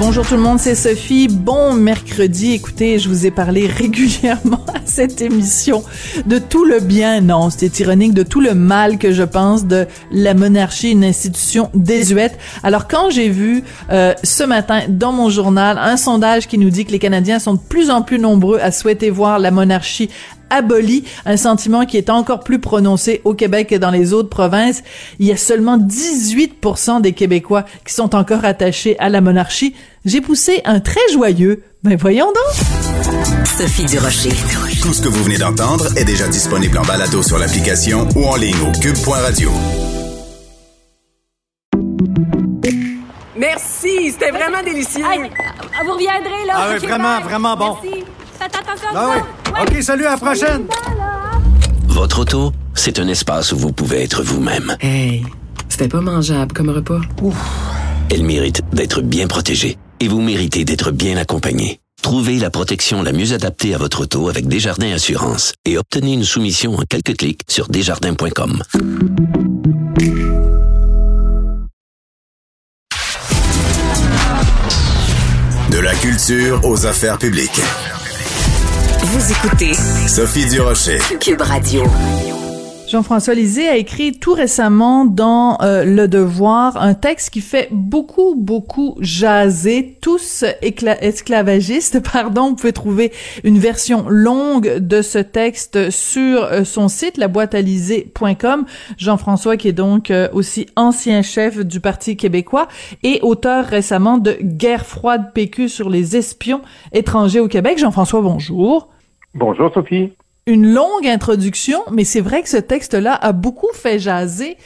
Bonjour tout le monde, c'est Sophie. Bon mercredi. Écoutez, je vous ai parlé régulièrement à cette émission de tout le bien, non, c'était ironique, de tout le mal que je pense de la monarchie, une institution désuète. Alors quand j'ai vu euh, ce matin dans mon journal un sondage qui nous dit que les Canadiens sont de plus en plus nombreux à souhaiter voir la monarchie aboli, un sentiment qui est encore plus prononcé au Québec que dans les autres provinces. Il y a seulement 18% des Québécois qui sont encore attachés à la monarchie. J'ai poussé un très joyeux. Ben voyons donc. Sophie Durocher. Tout ce que vous venez d'entendre est déjà disponible en balado sur l'application ou en ligne au cube.radio. Merci, c'était vraiment délicieux. Hey, vous reviendrez, là. Ah oui, vraiment, bye. vraiment bon. Merci. Faites attention Ah vous ouais. OK, salut, à la prochaine. Votre auto, c'est un espace où vous pouvez être vous-même. Hey, c'était pas mangeable comme repas. Elle mérite d'être bien protégée et vous méritez d'être bien accompagné. Trouvez la protection la mieux adaptée à votre auto avec Desjardins Assurance et obtenez une soumission en quelques clics sur desjardins.com. De la culture aux affaires publiques. Vous écoutez Sophie Durocher. Cube Radio. Jean-François Lisée a écrit tout récemment dans euh, Le Devoir un texte qui fait beaucoup, beaucoup jaser, tous esclavagistes, pardon. Vous pouvez trouver une version longue de ce texte sur euh, son site, laboîtealisée.com. Jean-François, qui est donc euh, aussi ancien chef du Parti québécois et auteur récemment de Guerre froide PQ sur les espions étrangers au Québec. Jean-François, bonjour Bonjour Sophie. Une longue introduction, mais c'est vrai que ce texte-là a beaucoup fait jaser,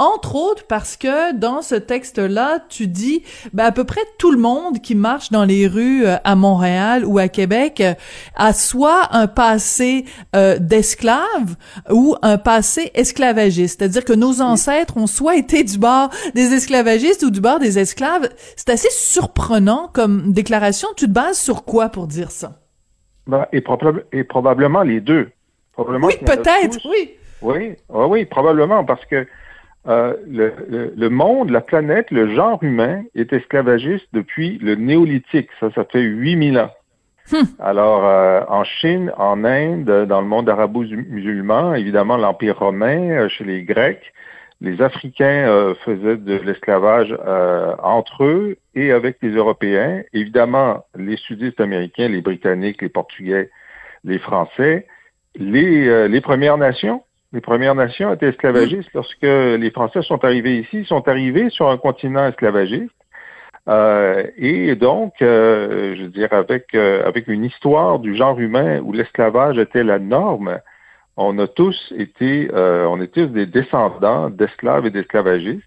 entre autres parce que dans ce texte-là, tu dis, ben, à peu près tout le monde qui marche dans les rues euh, à Montréal ou à Québec euh, a soit un passé euh, d'esclave ou un passé esclavagiste. C'est-à-dire que nos ancêtres ont soit été du bord des esclavagistes ou du bord des esclaves. C'est assez surprenant comme déclaration. Tu te bases sur quoi pour dire ça? Ben, et, probable- et probablement les deux. Probablement Oui, peut-être, oui. Oui, ah oui, probablement, parce que euh, le, le- le monde, la planète, le genre humain est esclavagiste depuis le néolithique. Ça, ça fait 8000 ans. Alors, euh, en Chine, en Inde, dans le monde arabo-musulman, évidemment, l'Empire romain, euh, chez les Grecs, les Africains euh, faisaient de l'esclavage euh, entre eux et avec les Européens. Évidemment, les sudistes américains, les Britanniques, les Portugais, les Français, les, euh, Premières Nations. Les Premières Nations étaient esclavagistes lorsque les Français sont arrivés ici. Ils sont arrivés sur un continent esclavagiste. Et donc, je veux dire, avec une histoire du genre humain où l'esclavage était la norme, on a tous été, euh, on est tous des descendants d'esclaves et d'esclavagistes.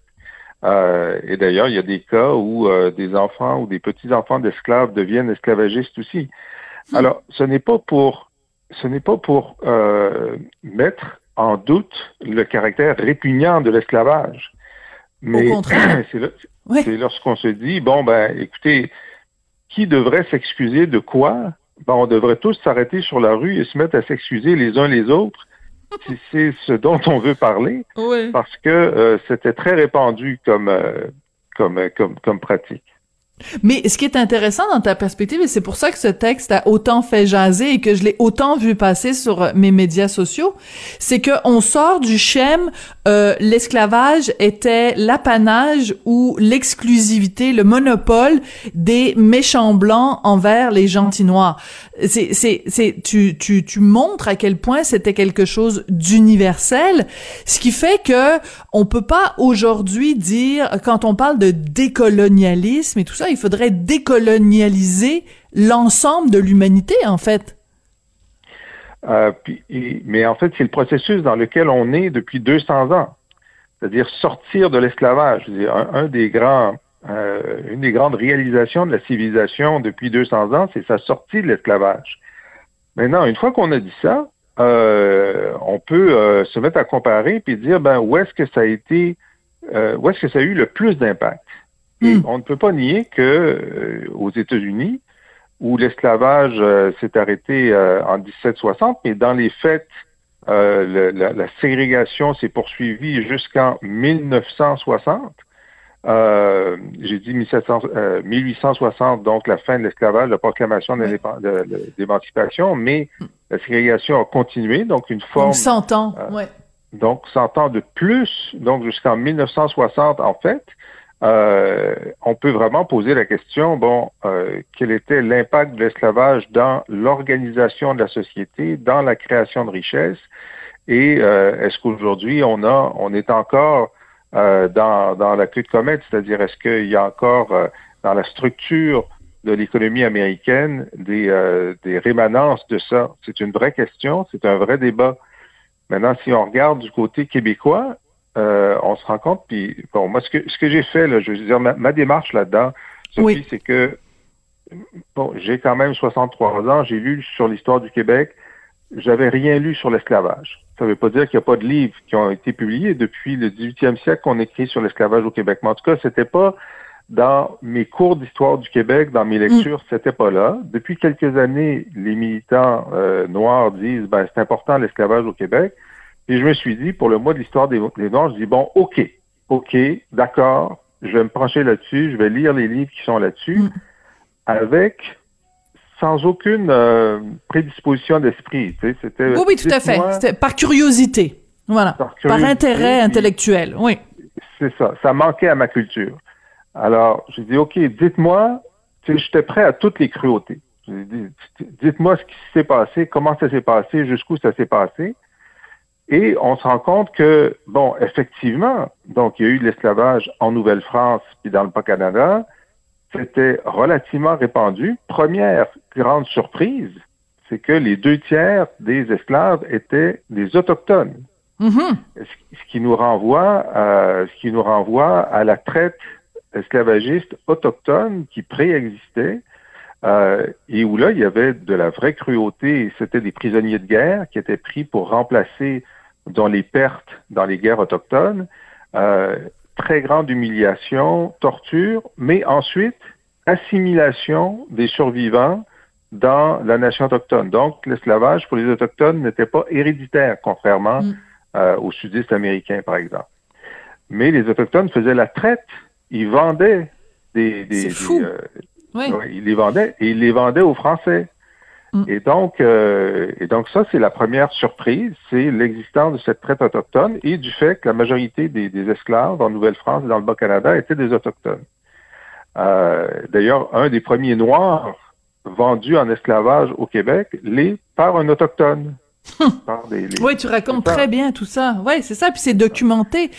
Euh, et d'ailleurs, il y a des cas où euh, des enfants ou des petits-enfants d'esclaves deviennent esclavagistes aussi. Alors, ce n'est pas pour, ce n'est pas pour euh, mettre en doute le caractère répugnant de l'esclavage. Mais Oui. c'est lorsqu'on se dit, bon, ben, écoutez, qui devrait s'excuser de quoi? Ben, on devrait tous s'arrêter sur la rue et se mettre à s'excuser les uns les autres si c'est ce dont on veut parler, Oui. parce que euh, c'était très répandu comme, euh, comme, euh, comme, comme pratique. Mais ce qui est intéressant dans ta perspective, et c'est pour ça que ce texte a autant fait jaser et que je l'ai autant vu passer sur euh, mes médias sociaux, c'est que on sort du schème euh, l'esclavage était l'apanage ou l'exclusivité, le monopole des méchants blancs envers les gentils noirs. C'est c'est c'est tu tu tu montres à quel point c'était quelque chose d'universel, ce qui fait que on peut pas aujourd'hui dire quand on parle de décolonialisme et tout ça il faudrait décolonialiser l'ensemble de l'humanité, en fait. Euh, mais en fait, c'est le processus dans lequel on est depuis 200 ans. C'est-à-dire sortir de l'esclavage. Un, des grands, euh, une des grandes réalisations de la civilisation depuis 200 ans, c'est sa sortie de l'esclavage. Maintenant, une fois qu'on a dit ça, euh, on peut se mettre à comparer puis dire ben où est-ce que ça a été, où est-ce que ça a eu le plus d'impact? Hmm. on ne peut pas nier que euh, aux États-Unis, où l'esclavage euh, s'est arrêté euh, en 1760, mais dans les faits, la, ségrégation s'est poursuivie jusqu'en 1960. J'ai dit 1860, donc la fin de l'esclavage, la proclamation de l'émancipation, mais la ségrégation a continué, donc une forme... 100 ans, ouais. Donc 100 ans de plus, donc jusqu'en 1960 en fait. Euh, on peut vraiment poser la question, bon, euh, quel était l'impact de l'esclavage dans l'organisation de la société, dans la création de richesses, et euh, est-ce qu'aujourd'hui on a, on est encore dans, dans la queue de comète, c'est-à-dire est-ce qu'il y a encore dans la structure de l'économie américaine des, des rémanences de ça? C'est une vraie question, c'est un vrai débat. Maintenant, si on regarde du côté québécois, euh, on se rend compte, puis bon, moi, ce que, ce que j'ai fait, là, je veux dire, ma, démarche là-dedans, Sophie, c'est que, bon, j'ai quand même 63 ans, j'ai lu sur l'histoire du Québec, j'avais rien lu sur l'esclavage. Ça ne veut pas dire qu'il n'y a pas de livres qui ont été publiés depuis le 18e siècle qu'on écrit sur l'esclavage au Québec. Mais en tout cas, c'était pas dans mes cours d'histoire du Québec, dans mes lectures, mm. c'était pas là. Depuis quelques années, les militants euh, noirs disent ben c'est important l'esclavage au Québec. Et je me suis dit, pour le mois de l'histoire des, Noirs, je dis, bon, OK, OK, d'accord, je vais me pencher là-dessus, je vais lire les livres qui sont là-dessus, mm. avec sans aucune euh, prédisposition d'esprit. Tu sais, c'était, oui, oui, tout à fait. C'était par curiosité. Voilà. Par, intérêt intellectuel. Oui. C'est ça. Ça manquait à ma culture. Alors, j'ai dit, OK, dites-moi, tu sais, j'étais prêt à toutes les cruautés. Dit, dites-moi ce qui s'est passé, comment ça s'est passé, jusqu'où ça s'est passé. Et on se rend compte que, bon, effectivement, donc il y a eu de l'esclavage en Nouvelle-France puis dans le Bas-Canada. C'était relativement répandu. Première grande surprise, c'est que les deux tiers des esclaves étaient des autochtones. Mm-hmm. Ce qui nous renvoie à, ce qui nous renvoie à la traite esclavagiste autochtone qui préexistait euh, et où là, il y avait de la vraie cruauté. C'était des prisonniers de guerre qui étaient pris pour remplacer dans les pertes dans les guerres autochtones, euh, très grande humiliation, torture, mais ensuite assimilation des survivants dans la nation autochtone. Donc, l'esclavage pour les autochtones n'était pas héréditaire, contrairement mm. euh, aux sudistes américains, par exemple. Mais les autochtones faisaient la traite, ils vendaient des, des, euh, ils les vendaient et ils les vendaient aux Français. Mm. Et donc, euh, et donc ça, c'est la première surprise, c'est l'existence de cette traite autochtone et du fait que la majorité des, esclaves en Nouvelle-France et dans le Bas-Canada étaient des autochtones. Euh, d'ailleurs, un des premiers noirs vendus en esclavage au Québec l'est par un autochtone. oui, tu racontes très bien tout ça. Oui, c'est ça, puis c'est documenté.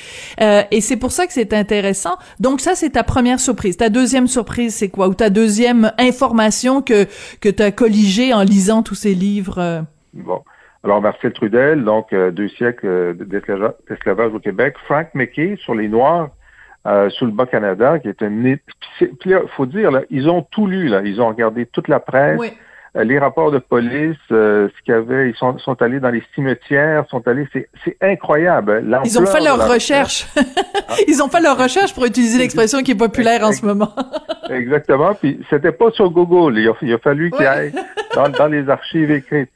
Euh, et c'est pour ça que c'est intéressant. Donc ça, c'est ta première surprise. Ta deuxième surprise, c'est quoi? Ou ta deuxième information que, que tu as colligée en lisant tous ces livres? Euh? Bon. Alors, Marcel Trudel, donc euh, deux siècles d'esclavage au Québec. Frank McKay sur les Noirs sous le Bas-Canada, qui est un... Puis là, faut dire, là, ils ont tout lu, là. Ils ont regardé toute la presse. Oui. Les rapports de police, euh, ce qu'il y avait, ils sont, sont allés dans les cimetières, sont allés, c'est, c'est incroyable. Ils ont fait leur recherche. ils ont fait leur recherche pour utiliser l'expression qui est populaire en ce moment. Exactement. Puis c'était pas sur Google. Il a, il a fallu qu'il aille dans, dans, les archives écrites.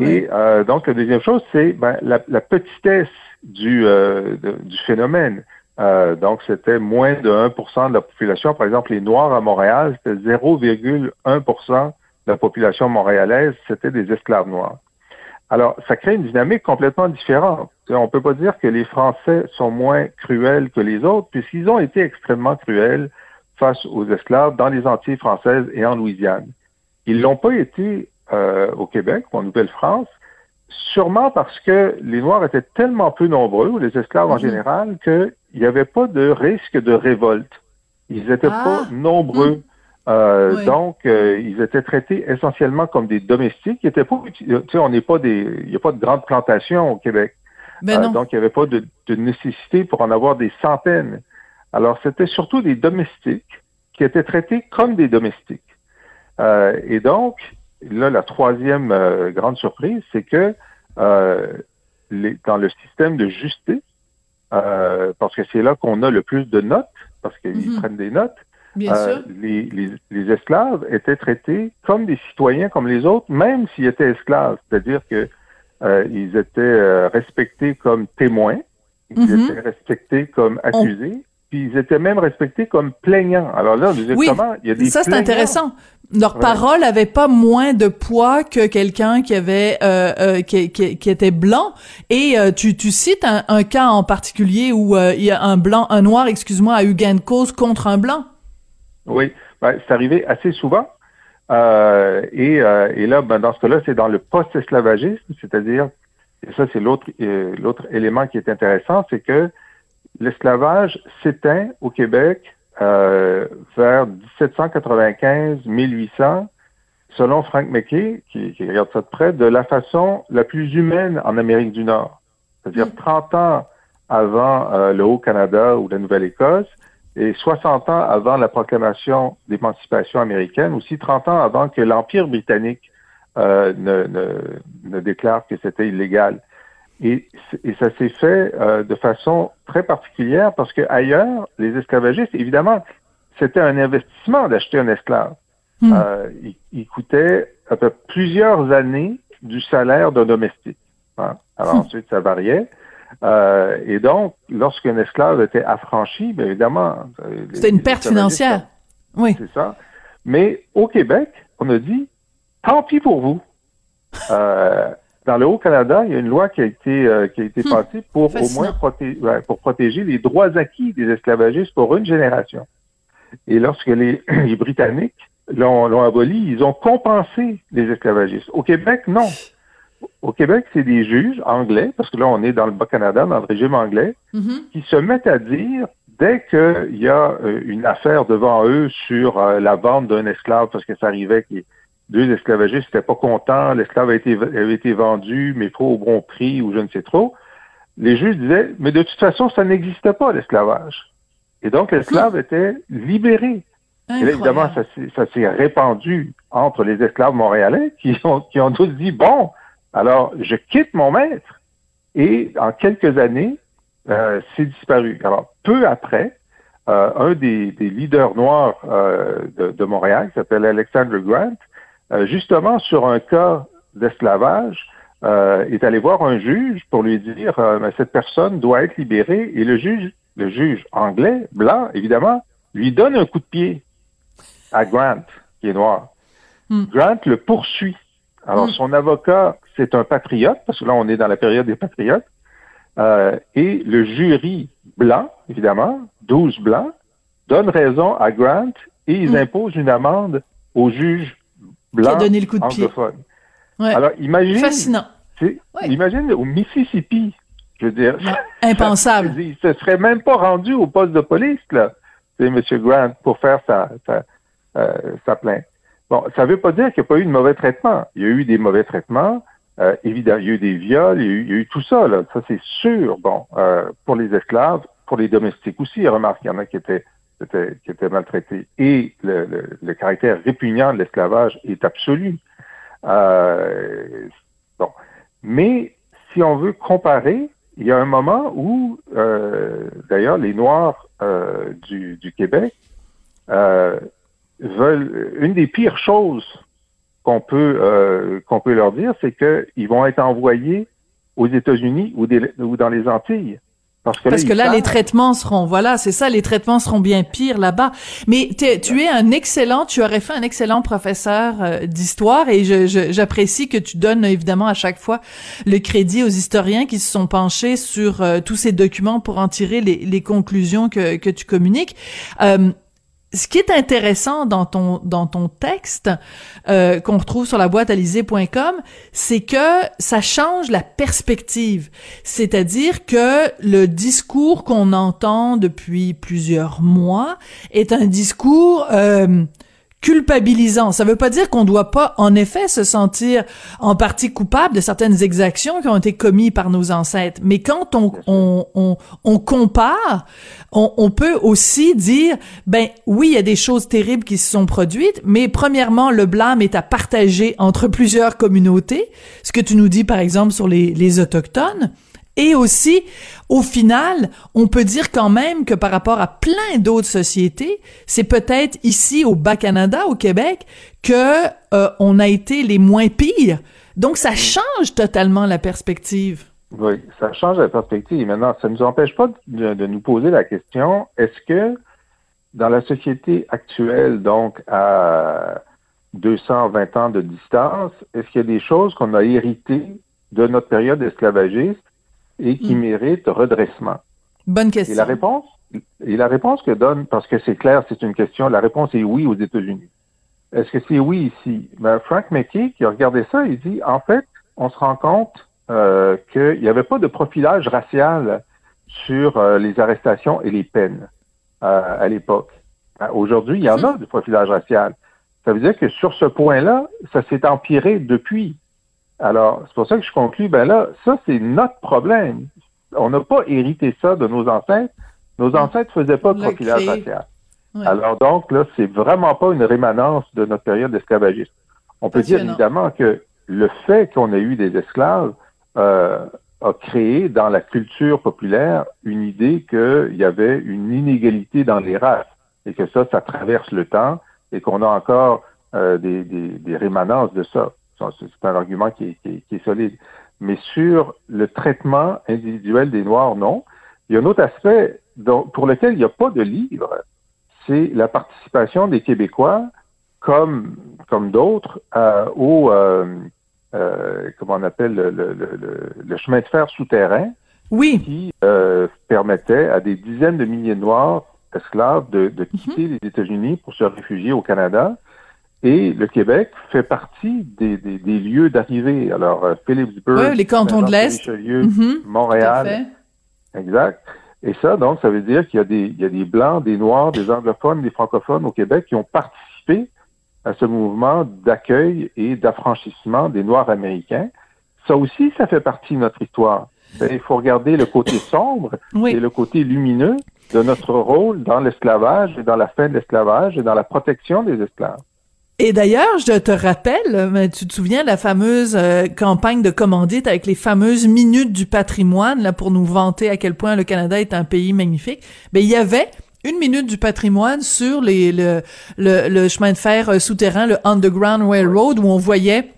Et euh, donc la deuxième chose, c'est ben, la, la, petitesse du, euh, du phénomène. Euh, donc, c'était moins de 1% de la population. Par exemple, les Noirs à Montréal, c'était 0,1 de la population montréalaise, c'était des esclaves noirs. Alors, ça crée une dynamique complètement différente. On ne peut pas dire que les Français sont moins cruels que les autres, puisqu'ils ont été extrêmement cruels face aux esclaves dans les Antilles françaises et en Louisiane. Ils l'ont pas été euh, au Québec ou en Nouvelle-France, sûrement parce que les Noirs étaient tellement peu nombreux, ou les esclaves en Mhm. général, qu'il n'y avait pas de risque de révolte. Ils n'étaient Ah. pas nombreux. Euh, Oui. Donc, euh, ils étaient traités essentiellement comme des domestiques. Ils étaient pas, tu sais, on n'est pas des, il n'y a pas de grandes plantations au Québec. Ben Euh, donc, il n'y avait pas de, de nécessité pour en avoir des centaines. Alors, c'était surtout des domestiques qui étaient traités comme des domestiques. Euh, et donc, là, la troisième euh, grande surprise, c'est que euh, les- dans le système de justice, euh, parce que c'est là qu'on a le plus de notes, parce qu'ils Mhm. prennent des notes, Bien euh, sûr. les, les, les esclaves étaient traités comme des citoyens comme les autres, même s'ils étaient esclaves. C'est-à-dire que euh, ils étaient euh, respectés comme témoins, ils Mhm. étaient respectés comme accusés, puis ils étaient même respectés comme plaignants. Alors là, Oui, comment il y a des ça c'est intéressant. Leur Ouais. parole avait pas moins de poids que quelqu'un qui avait euh, euh, qui, qui, qui était blanc. Et euh, tu, tu cites un, un cas en particulier où il y a un blanc, un noir, excuse-moi, a eu gain de cause contre un blanc. Oui, ben, c'est arrivé assez souvent. Euh, et, euh, et là, ben, dans ce cas-là, c'est dans le post-esclavagisme, c'est-à-dire, et ça c'est l'autre euh, l'autre élément qui est intéressant, c'est que l'esclavage s'éteint au Québec euh, vers 1795-1800, selon Frank McKay, qui, qui regarde ça de près, de la façon la plus humaine en Amérique du Nord. C'est-à-dire 30 ans avant euh, le Haut-Canada ou la Nouvelle-Écosse, et 60 ans avant la proclamation d'émancipation américaine, aussi 30 ans avant que l'Empire britannique euh, ne, ne, ne déclare que c'était illégal. Et, et ça s'est fait euh, de façon très particulière parce que ailleurs, les esclavagistes, évidemment, c'était un investissement d'acheter un esclave. Hmm. Euh, il, il coûtait à peu plusieurs années du salaire d'un domestique. hein. Alors Hmm. ensuite, ça variait. Euh, et donc, lorsqu'un esclave était affranchi, bien évidemment... euh, C'était une perte financière. Oui. c'est ça. Mais au Québec, on a dit, tant pis pour vous. Euh, dans le Haut-Canada, il y a une loi qui a été, euh, qui a été Hmm. passée pour au moins proté- pour protéger les droits acquis des esclavagistes pour une génération. Et lorsque les, les Britanniques l'ont l'ont aboli, ils ont compensé les esclavagistes. Au Québec, non. Au Québec, c'est des juges anglais, parce que là, on est dans le Bas-Canada, dans le régime anglais, Mhm. qui se mettent à dire, dès qu'il y a euh, une affaire devant eux sur euh, la vente d'un esclave, parce que ça arrivait que deux esclavagistes n'étaient pas contents, l'esclave a été, avait été vendu, mais trop au bon prix ou je ne sais trop, les juges disaient, mais de toute façon, ça n'existait pas, l'esclavage. Et donc, l'esclave était libéré. Et là, évidemment, Incroyable. ça s'est- ça s'est répandu entre les esclaves montréalais qui ont, qui ont tous dit, bon, alors je quitte mon maître. Et en quelques années, euh, c'est disparu. Alors, peu après, euh, un des, des leaders noirs euh, de, de Montréal, qui s'appelle Alexander Grant, euh, justement sur un cas d'esclavage, euh, est allé voir un juge pour lui dire euh, Mais cette personne doit être libérée. Et le juge, le juge anglais, blanc, évidemment, lui donne un coup de pied à Grant, qui est noir. Hmm. Grant le poursuit. Alors, Hmm. son avocat, c'est un patriote, parce que là, on est dans la période des patriotes. Euh, et le jury blanc, évidemment, 12 blancs, donne raison à Grant et ils Hmm. imposent une amende au juge blanc Qui a donné le coup de pied. Ouais. Alors, imagine, Fascinant. Ouais. imagine au Mississippi, je veux dire, impensable. il se serait même pas rendu au poste de police, là, c'est M. Grant, pour faire sa, sa, euh, sa plainte. Bon, ça veut pas dire qu'il n'y a pas eu de mauvais traitement. Il y a eu des mauvais traitements. Euh, évidemment, il y a eu des viols, il y a eu, y a eu tout ça, là. Ça, c'est sûr. Bon, euh, pour les esclaves, pour les domestiques aussi, remarque, il y en a qui étaient, étaient, qui étaient maltraités. Et le, le, le caractère répugnant de l'esclavage est absolu. Euh, bon. Mais si on veut comparer, il y a un moment où, euh, d'ailleurs, les Noirs euh, du, du Québec euh, veulent une des pires choses qu'on peut euh, qu'on peut leur dire, c'est qu'ils vont être envoyés aux États-Unis ou, des- ou dans les Antilles. Parce que Parce là, que ils là, les traitements seront, voilà, c'est ça, les traitements seront bien pires là-bas. Mais t'es- tu es un excellent, tu aurais fait un excellent professeur euh, d'histoire et je- je- j'apprécie que tu donnes évidemment à chaque fois le crédit aux historiens qui se sont penchés sur euh, tous ces documents pour en tirer les, les conclusions que, que tu communiques. Euh, ce qui est intéressant dans ton dans ton texte euh, qu'on retrouve sur la boîte alizé.com, c'est que ça change la perspective. C'est-à-dire que le discours qu'on entend depuis plusieurs mois est un discours euh, culpabilisant. Ça veut pas dire qu'on doit pas, en effet, se sentir en partie coupable de certaines exactions qui ont été commises par nos ancêtres. Mais quand on, on, on, on compare, on, on peut aussi dire, ben oui, il y a des choses terribles qui se sont produites, mais premièrement, le blâme est à partager entre plusieurs communautés, ce que tu nous dis par exemple sur les, les autochtones. Et aussi, au final, on peut dire quand même que par rapport à plein d'autres sociétés, c'est peut-être ici au Bas-Canada, au Québec, que euh, on a été les moins pires. Donc, ça change totalement la perspective. Oui, ça change la perspective. Maintenant, ça ne nous empêche pas de, de nous poser la question, est-ce que dans la société actuelle, donc à 220 ans de distance, est-ce qu'il y a des choses qu'on a héritées de notre période esclavagiste et qui Mm. méritent redressement? Bonne Et question. la réponse, et la réponse que donne, parce que c'est clair, c'est une question, la réponse est oui aux États-Unis. Est-ce que c'est oui ici? Ben, Frank McKay, qui a regardé ça, il dit, en fait, on se rend compte euh, qu'il n'y avait pas de profilage racial sur euh, les arrestations et les peines euh, à l'époque. Euh, Aujourd'hui, il y en a du profilage racial. Ça veut dire que sur ce point-là, ça s'est empiré depuis. Alors, c'est pour ça que je conclus, ben là, ça, c'est notre problème. On n'a pas hérité ça de nos ancêtres. Nos ancêtres faisaient pas de profilage racial. Ouais. Alors donc, là, c'est vraiment pas une rémanence de notre période esclavagiste. On peut dire évidemment que le fait qu'on ait eu des esclaves euh, a créé dans la culture populaire une idée qu'il y avait une inégalité dans les races et que ça, ça traverse le temps et qu'on a encore euh, des, des, des rémanences de ça. C'est un argument qui est, qui est- qui est solide. Mais sur le traitement individuel des Noirs, non. Il y a un autre aspect dont- pour lequel il n'y a pas de livre, c'est la participation des Québécois, comme, comme d'autres, euh, au, euh, euh, comment on appelle, le, le- le- le chemin de fer souterrain Oui, qui euh, permettait à des dizaines de milliers de Noirs esclaves de, de quitter les États-Unis pour se réfugier au Canada. Et le Québec fait partie des, des- des lieux d'arrivée. Alors, euh, Philipsburg, Ouais, les cantons de l'Est. Mhm, à Montréal. Exact. Et ça, donc, ça veut dire qu'il y a des, il y a des Blancs, des Noirs, des anglophones, des francophones au Québec qui ont participé à ce mouvement d'accueil et d'affranchissement des Noirs américains. Ça aussi, ça fait partie de notre histoire. Ben, Il faut regarder le côté sombre Oui. et le côté lumineux de notre rôle dans l'esclavage et dans la fin de l'esclavage et dans la protection des esclaves. Et d'ailleurs, je te rappelle, mais tu te souviens de la fameuse euh, campagne de commandite avec les fameuses minutes du patrimoine là pour nous vanter à quel point le Canada est un pays magnifique? Ben il y avait une minute du patrimoine sur le chemin de fer euh, souterrain, le Underground Railroad, où on voyait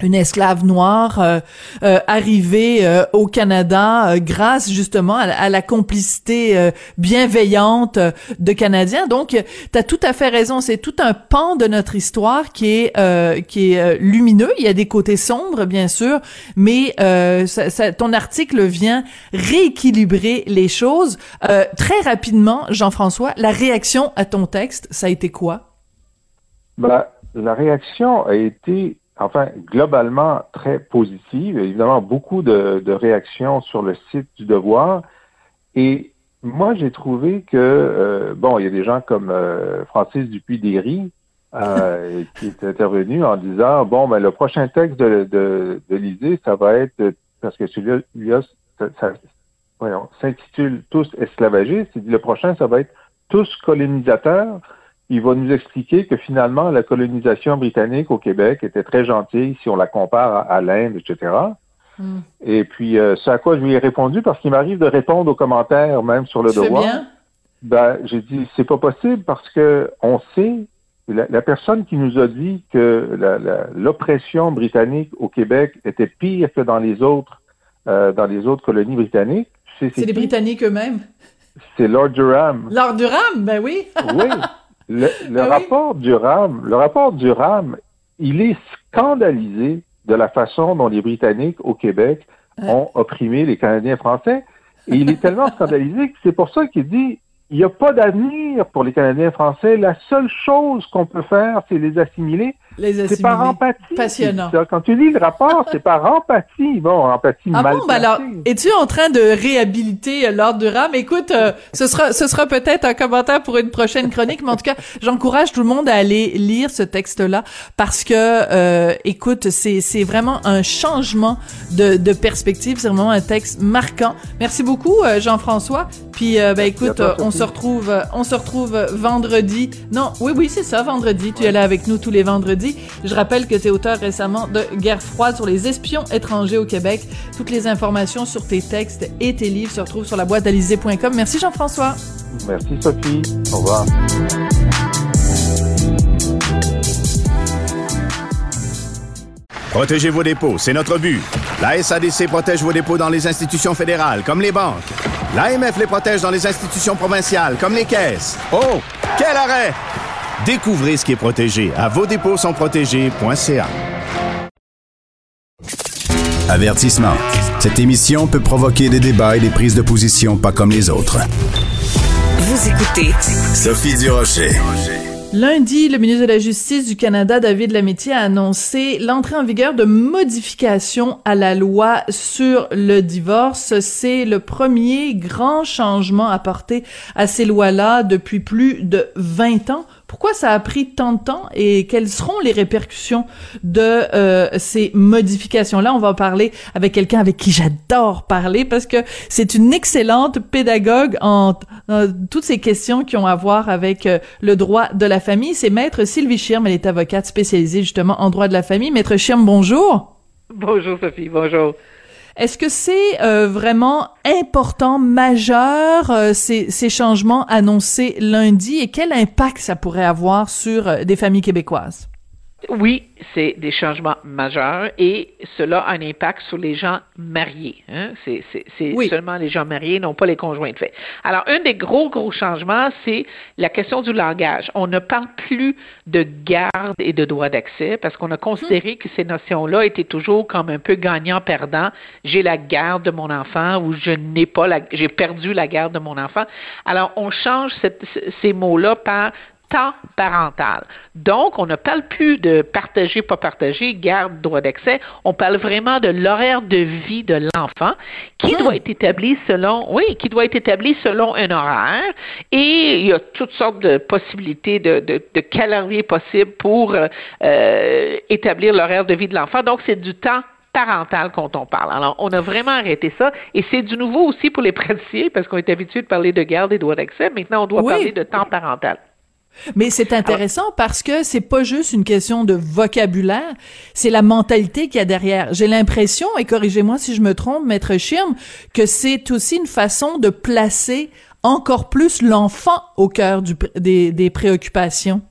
une esclave noire euh, euh, arrivée euh, au Canada euh, grâce justement à, la- complicité bienveillante de Canadiens. Donc, tu as tout à fait raison. C'est tout un pan de notre histoire qui est qui est lumineux. Il y a des côtés sombres, bien sûr, mais ton article vient rééquilibrer les choses. Très rapidement, Jean-François, la réaction à ton texte, ça a été quoi? Ben, la réaction a été, enfin, globalement très positive. Évidemment, beaucoup de, réactions sur le site du Devoir. Et moi, j'ai trouvé que, euh, bon, il y a des gens comme euh, Francis Dupuis-Déry euh, qui est intervenu en disant, bon, ben, le prochain texte de, de, l'Élysée, ça va être, parce que celui-là, ça, s'intitule Tous esclavagistes. Le prochain, ça va être Tous colonisateurs il va nous expliquer que finalement, la colonisation britannique au Québec était très gentille si on la compare à, à l'Inde, etc. Mm. Et puis, euh, c'est à quoi je lui ai répondu parce qu'il m'arrive de répondre aux commentaires, même sur le Tu fais devoir. bien? Ben, j'ai dit, c'est pas possible parce que on sait, la, la personne qui nous a dit que l'oppression britannique au Québec était pire que dans les autres, euh, dans les autres colonies britanniques, C'est les? Britanniques eux-mêmes. C'est Lord Durham. Lord Durham, ben oui. Oui. Le, le Ah oui? rapport Durham, le rapport Durham, il est scandalisé de la façon dont les Britanniques au Québec ont opprimé les Canadiens français. Et il est tellement scandalisé que c'est pour ça qu'il dit il n'y a pas d'avenir pour les Canadiens français. La seule chose qu'on peut faire, c'est les assimiler. Les C'est par empathie. Passionnant. ça. Quand tu lis le rapport, c'est par empathie. Bon, empathie Ah mal bon, ben alors, es-tu en train de réhabiliter euh, Lord Durham? Écoute, euh, ce sera, ce sera peut-être un commentaire pour une prochaine chronique, mais en tout cas, j'encourage tout le monde à aller lire ce texte-là parce que, euh, écoute, c'est, c'est vraiment un changement de, de perspective. C'est vraiment un texte marquant. Merci beaucoup, euh, Jean-François. Puis, euh, ben, écoute, toi, on se retrouve, on se retrouve vendredi. Non, oui, oui, c'est ça, vendredi. Tu es là avec nous tous les vendredis. Je rappelle que tu es auteur récemment de Guerre froide sur les espions étrangers au Québec. Toutes les informations sur tes textes et tes livres se retrouvent sur la boîte Merci Jean-François. Merci Sophie. Au revoir. Protégez vos dépôts, c'est notre but. La SADC protège vos dépôts dans les institutions fédérales, comme les banques. L'AMF les protège dans les institutions provinciales, comme les caisses. Oh, quel arrêt! Découvrez ce qui est protégé à vos dépôts sont protégés.ca. Avertissement. Cette émission peut provoquer des débats et des prises de position pas comme les autres. Vous écoutez Sophie Durocher. Lundi, le ministre de la Justice du Canada, David Lametti, a annoncé l'entrée en vigueur de modifications à la loi sur le divorce. C'est le premier grand changement apporté à ces lois-là depuis plus de 20 ans. Pourquoi ça a pris tant de temps et quelles seront les répercussions de euh, ces modifications-là? On va en parler avec quelqu'un avec qui j'adore parler parce que c'est une excellente pédagogue en, toutes ces questions qui ont à voir avec euh, le droit de la famille. C'est Maître Sylvie Schirm, elle est avocate spécialisée justement en droit de la famille. Maître Schirm, bonjour. Bonjour Sophie, bonjour. Est-ce que c'est euh, vraiment important, majeur, euh, ces, ces changements annoncés lundi et quel impact ça pourrait avoir sur euh, des familles québécoises? Oui, c'est des changements majeurs et cela a un impact sur les gens mariés. Hein? C'est, Oui. seulement les gens mariés, non pas les conjoints de fait. Alors, un des gros, gros changements, c'est la question du langage. On ne parle plus de garde et de droit d'accès parce qu'on a considéré que ces notions-là étaient toujours comme un peu gagnant-perdant. J'ai la garde de mon enfant ou je n'ai pas la, j'ai perdu la garde de mon enfant. Alors, on change cette- ces mots-là par temps parental. Donc, on ne parle plus de partager, pas partager, garde, droit d'accès. On parle vraiment de l'horaire de vie de l'enfant qui doit être établi selon, oui, qui doit être établi selon un horaire. Et il y a toutes sortes de possibilités de, de, de calendrier possibles pour euh, euh, établir l'horaire de vie de l'enfant. Donc, c'est du temps parental quand on parle. Alors, on a vraiment arrêté ça. Et c'est du nouveau aussi pour les praticiens parce qu'on est habitué de parler de garde et droit d'accès. Maintenant, on doit Oui. parler de temps parental. Mais c'est intéressant parce que c'est pas juste une question de vocabulaire, c'est la mentalité qu'il y a derrière. J'ai l'impression, et corrigez-moi si je me trompe, Maître Schirm, que c'est aussi une façon de placer encore plus l'enfant au cœur du, des, des préoccupations.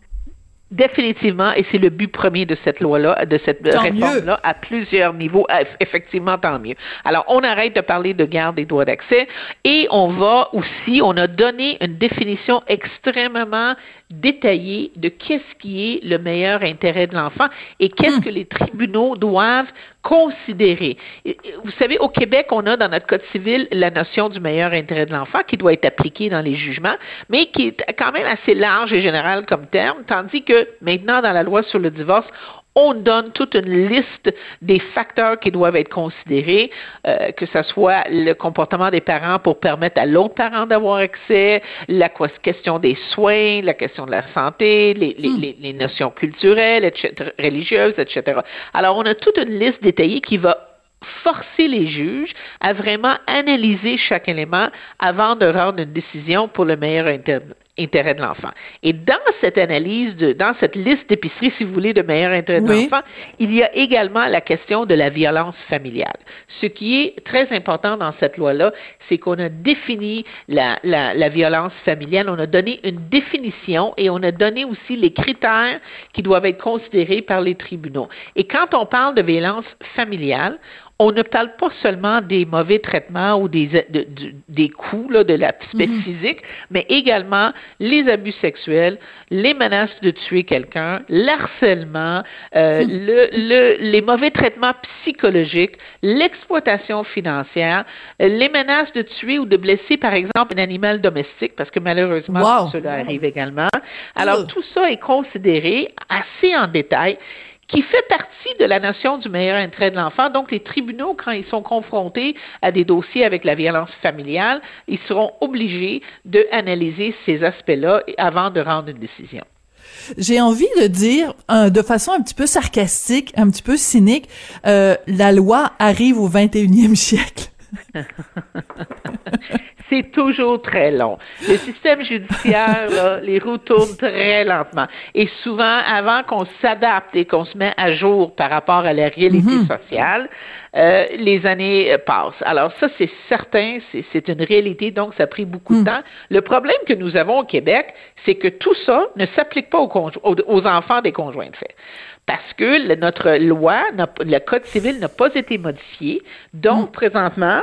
Définitivement, et c'est le but premier de cette loi-là, de cette réforme-là, à plusieurs niveaux. Ah, Effectivement, tant mieux. Alors, on arrête de parler de garde et droits d'accès et on va aussi, on a donné une définition extrêmement détaillée de qu'est-ce qui est le meilleur intérêt de l'enfant et qu'est-ce que les tribunaux doivent considérer. Vous savez, au Québec, on a dans notre Code civil la notion du meilleur intérêt de l'enfant qui doit être appliquée dans les jugements, mais qui est quand même assez large et général comme terme, tandis que maintenant, dans la loi sur le divorce, on donne toute une liste des facteurs qui doivent être considérés, euh, que ce soit le comportement des parents pour permettre à l'autre parent d'avoir accès, la question des soins, la question de la santé, les, les, les, les notions culturelles, etc., religieuses, etc. Alors, on a toute une liste détaillée qui va forcer les juges à vraiment analyser chaque élément avant de rendre une décision pour le meilleur inter- intérêt de l'enfant. Et dans cette analyse, de, dans cette liste d'épicerie, si vous voulez, de meilleur intérêt de l'enfant, il y a également la question de la violence familiale. Ce qui est très important dans cette loi-là, c'est qu'on a défini la, la, la violence familiale, on a donné une définition et on a donné aussi les critères qui doivent être considérés par les tribunaux. Et quand on parle de violence familiale, on ne parle pas seulement des mauvais traitements ou des, de- de- des coups, là, de l'aspect physique, mais également les abus sexuels, les menaces de tuer quelqu'un, l'harcèlement, euh, le, le- les mauvais traitements psychologiques, l'exploitation financière, les menaces de tuer ou de blesser, par exemple, un animal domestique, parce que malheureusement, Wow. cela arrive également. Alors, tout ça est considéré assez en détail qui fait partie de la notion du meilleur intérêt de l'enfant. Donc, les tribunaux, quand ils sont confrontés à des dossiers avec la violence familiale, ils seront obligés d'analyser ces aspects-là avant de rendre une décision. J'ai envie de dire, euh, de façon un petit peu sarcastique, un petit peu cynique, euh, la loi arrive au 21e siècle. C'est toujours très long. Le système judiciaire, là, les roues tournent très lentement. Et souvent, avant qu'on s'adapte et qu'on se met à jour par rapport à la réalité sociale, euh, les années euh, passent. Alors ça, c'est certain, c'est- une réalité, donc ça a pris beaucoup de temps. Le problème que nous avons au Québec, c'est que tout ça ne s'applique pas aux, conjo- aux, aux enfants des conjoints de fait. Parce que le- notre loi, le Code civil n'a pas été modifié. Donc, présentement,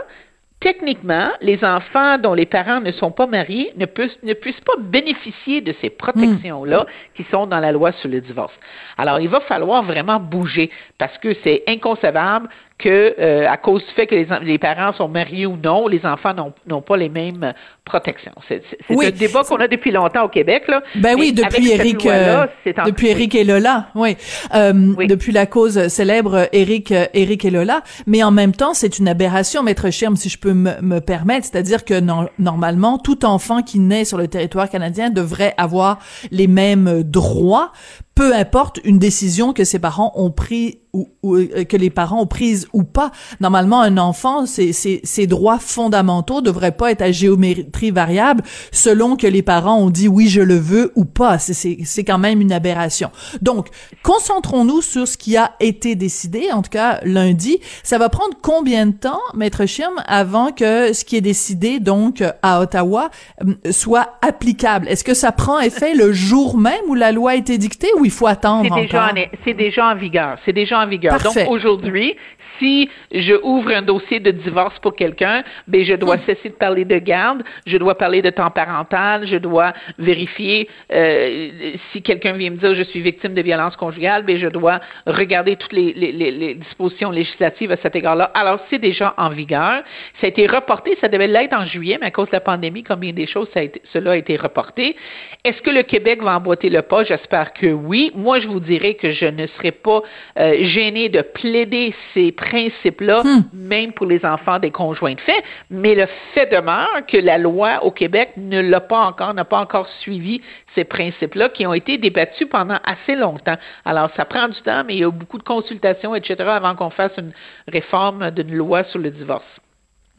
techniquement, les enfants dont les parents ne sont pas mariés ne puissent, ne puissent pas bénéficier de ces protections-là qui sont dans la loi sur le divorce. Alors, il va falloir vraiment bouger parce que c'est inconcevable que, euh, à cause du fait que les, en- les parents sont mariés ou non, les enfants n'ont pas les mêmes euh, protections. C'est Oui. un débat qu'on a depuis longtemps au Québec. Là. Ben oui, depuis loi-là, euh, depuis Éric et Lola, oui. Euh, Oui. Depuis la cause célèbre Éric, euh, Éric et Lola. Mais en même temps, c'est une aberration, maître Schirm, si je peux me, me permettre. C'est-à-dire que non- normalement, tout enfant qui naît sur le territoire canadien devrait avoir les mêmes droits, peu importe une décision que ses parents ont pris ou, ou, euh, que les parents ont prise ou pas. Normalement, un enfant, ses, ses, ses droits fondamentaux devraient pas être à géométrie variable selon que les parents ont dit oui, je le veux ou pas. C'est- quand même une aberration. Donc, concentrons-nous sur ce qui a été décidé, en tout cas lundi. Ça va prendre combien de temps, Maître Schirm, avant que ce qui est décidé, donc, à Ottawa, euh, soit applicable? Est-ce que ça prend effet le jour même où la loi a été dictée? Il faut attendre C'est déjà, en, c'est déjà en vigueur. C'est déjà en vigueur. Parfait. Donc aujourd'hui, si je ouvre un dossier de divorce pour quelqu'un, ben je dois cesser de parler de garde, je dois parler de temps parental, je dois vérifier euh, si quelqu'un vient me dire je suis victime de violence conjugale, ben je dois regarder toutes les, les, les, les dispositions législatives à cet égard-là. Alors c'est déjà en vigueur. Ça a été reporté, ça devait l'être en juillet, mais à cause de la pandémie, comme bien des choses, ça a été, cela a été reporté. Est-ce que le Québec va emboîter le pas? J'espère que oui. Moi, je vous dirais que je ne serais pas euh, gênée de plaider ces principes-là, même pour les enfants des conjoints de fait. Mais le fait demeure que la loi au Québec ne l'a pas encore, n'a pas encore suivi ces principes-là qui ont été débattus pendant assez longtemps. Alors, ça prend du temps, mais il y a beaucoup de consultations, etc., avant qu'on fasse une réforme d'une loi sur le divorce.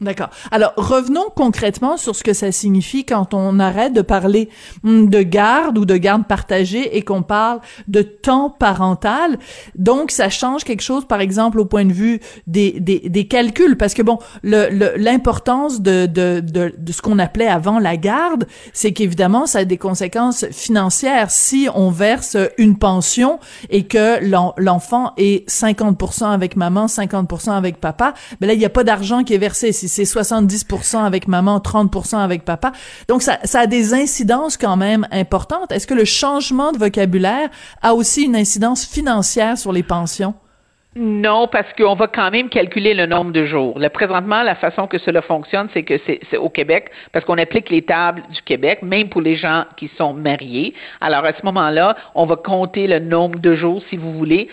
D'accord. Alors, revenons concrètement sur ce que ça signifie quand on arrête de parler hum, de garde ou de garde partagée et qu'on parle de temps parental. Donc, ça change quelque chose, par exemple, au point de vue des, des, des calculs. Parce que, bon, le- le- l'importance de, de, de, de ce qu'on appelait avant la garde, c'est qu'évidemment, ça a des conséquences financières. Si on verse une pension et que l'en- l'enfant est 50% avec maman, 50% avec papa, ben là, il n'y a pas d'argent qui est versé. C'est 70% avec maman, 30% avec papa. Donc, ça, ça a des incidences quand même importantes. Est-ce que le changement de vocabulaire a aussi une incidence financière sur les pensions? Non, parce qu'on va quand même calculer le nombre de jours. Là, présentement, la façon que cela fonctionne, c'est que c'est au Québec, parce qu'on applique les tables du Québec, même pour les gens qui sont mariés. Alors, à ce moment-là, on va compter le nombre de jours, si vous voulez.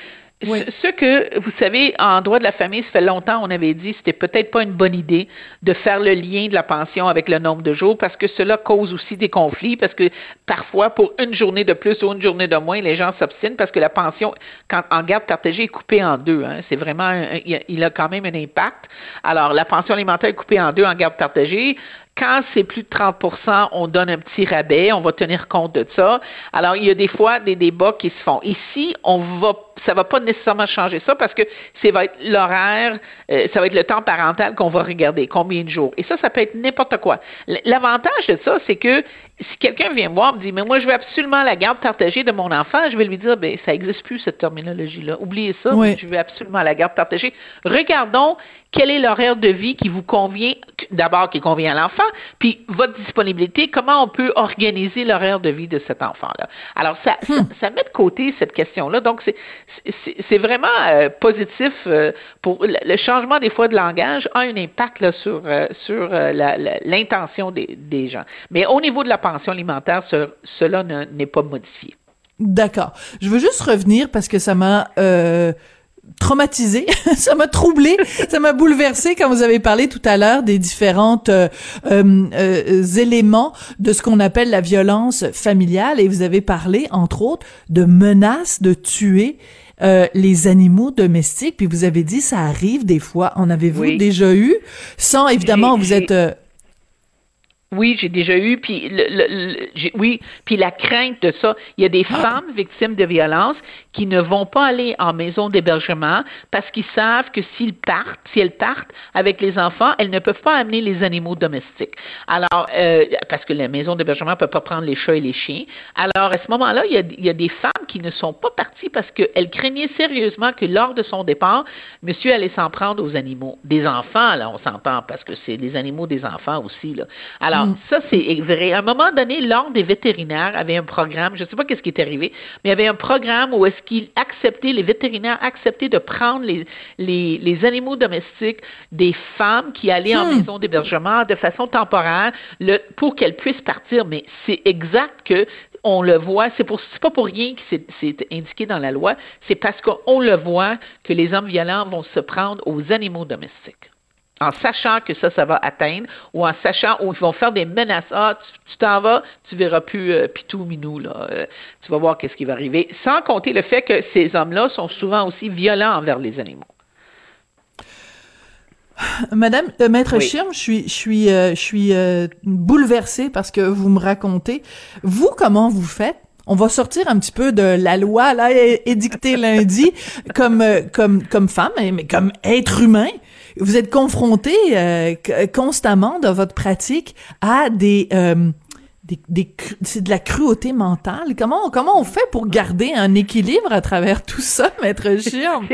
Oui. Ce, que, vous savez, en droit de la famille, ça fait longtemps, on avait dit, c'était peut-être pas une bonne idée de faire le lien de la pension avec le nombre de jours, parce que cela cause aussi des conflits, parce que parfois, pour une journée de plus ou une journée de moins, les gens s'obstinent parce que la pension, quand, en garde partagée, est coupée en deux. Hein. C'est vraiment, un- il, a, il a quand même un impact. Alors, la pension alimentaire est coupée en deux en garde partagée quand c'est plus de 30% on donne un petit rabais, on va tenir compte de ça. Alors, il y a des fois des débats qui se font. Ici, on va ça va pas nécessairement changer ça parce que c'est va être l'horaire, euh, ça va être le temps parental qu'on va regarder, combien de jours. Et ça, ça peut être n'importe quoi. L'avantage de ça, c'est que si quelqu'un vient me voir me dit mais moi je veux absolument la garde partagée de mon enfant, je vais lui dire ben ça existe plus cette terminologie là. Oubliez ça, je veux absolument la garde partagée. Regardons quel est l'horaire de vie qui vous convient, d'abord qui convient à l'enfant, puis votre disponibilité, comment on peut organiser l'horaire de vie de cet enfant-là. Alors, ça, ça, hmm. met de côté cette question-là. Donc, c'est vraiment euh, positif euh, pour le, changement des fois de langage a un impact là, sur, euh, sur l'intention des, des, gens. Mais au niveau de la pension alimentaire, cela n'est pas modifié. D'accord. Je veux juste revenir parce que ça m'a traumatisé, ça m'a troublé, ça m'a bouleversé quand vous avez parlé tout à l'heure des différentes euh, euh, euh, éléments de ce qu'on appelle la violence familiale et vous avez parlé entre autres de menaces de tuer les animaux domestiques puis vous avez dit ça arrive des fois en avez-vous déjà eu? Sans évidemment vous êtes oui, j'ai déjà eu, puis le, oui, puis la crainte de ça. Il y a des ah. femmes victimes de violence qui ne vont pas aller en maison d'hébergement parce qu'ils savent que s'ils partent, si elles partent avec les enfants, elles ne peuvent pas amener les animaux domestiques. Alors, euh, parce que la maison d'hébergement ne peut pas prendre les chats et les chiens. Alors, à ce moment-là, il y, a, il y a des femmes qui ne sont pas parties parce qu'elles craignaient sérieusement que lors de son départ, monsieur allait s'en prendre aux animaux. Des enfants, là, on s'entend, parce que c'est des animaux des enfants aussi, là. Alors, alors, mm. ça, c'est vrai. À un moment donné, l'Ordre des vétérinaires avait un programme, je ne sais pas qu'est-ce qui est arrivé, mais il y avait un programme où est-ce qu'ils acceptaient, les vétérinaires acceptaient de prendre les, les, les animaux domestiques des femmes qui allaient en hmm. maison d'hébergement de façon temporaire le, pour qu'elles puissent partir. Mais c'est exact que on le voit, c'est pour pas pour rien que c'est indiqué dans la loi, c'est parce qu'on le voit que les hommes violents vont se prendre aux animaux domestiques en sachant que ça, ça va atteindre, ou en sachant où ils vont faire des menaces. Ah, tu t'en vas, tu verras plus euh, Pitou Minou, là. Euh, tu vas voir qu'est-ce qui va arriver. Sans compter le fait que ces hommes-là sont souvent aussi violents envers les animaux. Madame, euh, maître Schirm, je suis, je suis, je suis bouleversée parce que vous me racontez. Vous, comment vous faites? On va sortir un petit peu de la loi là édictée lundi comme comme comme femme mais comme être humain vous êtes confronté euh, constamment dans votre pratique à des euh, des, c'est de la cruauté mentale. Comment comment on fait pour garder un équilibre à travers tout ça, maître Chirme?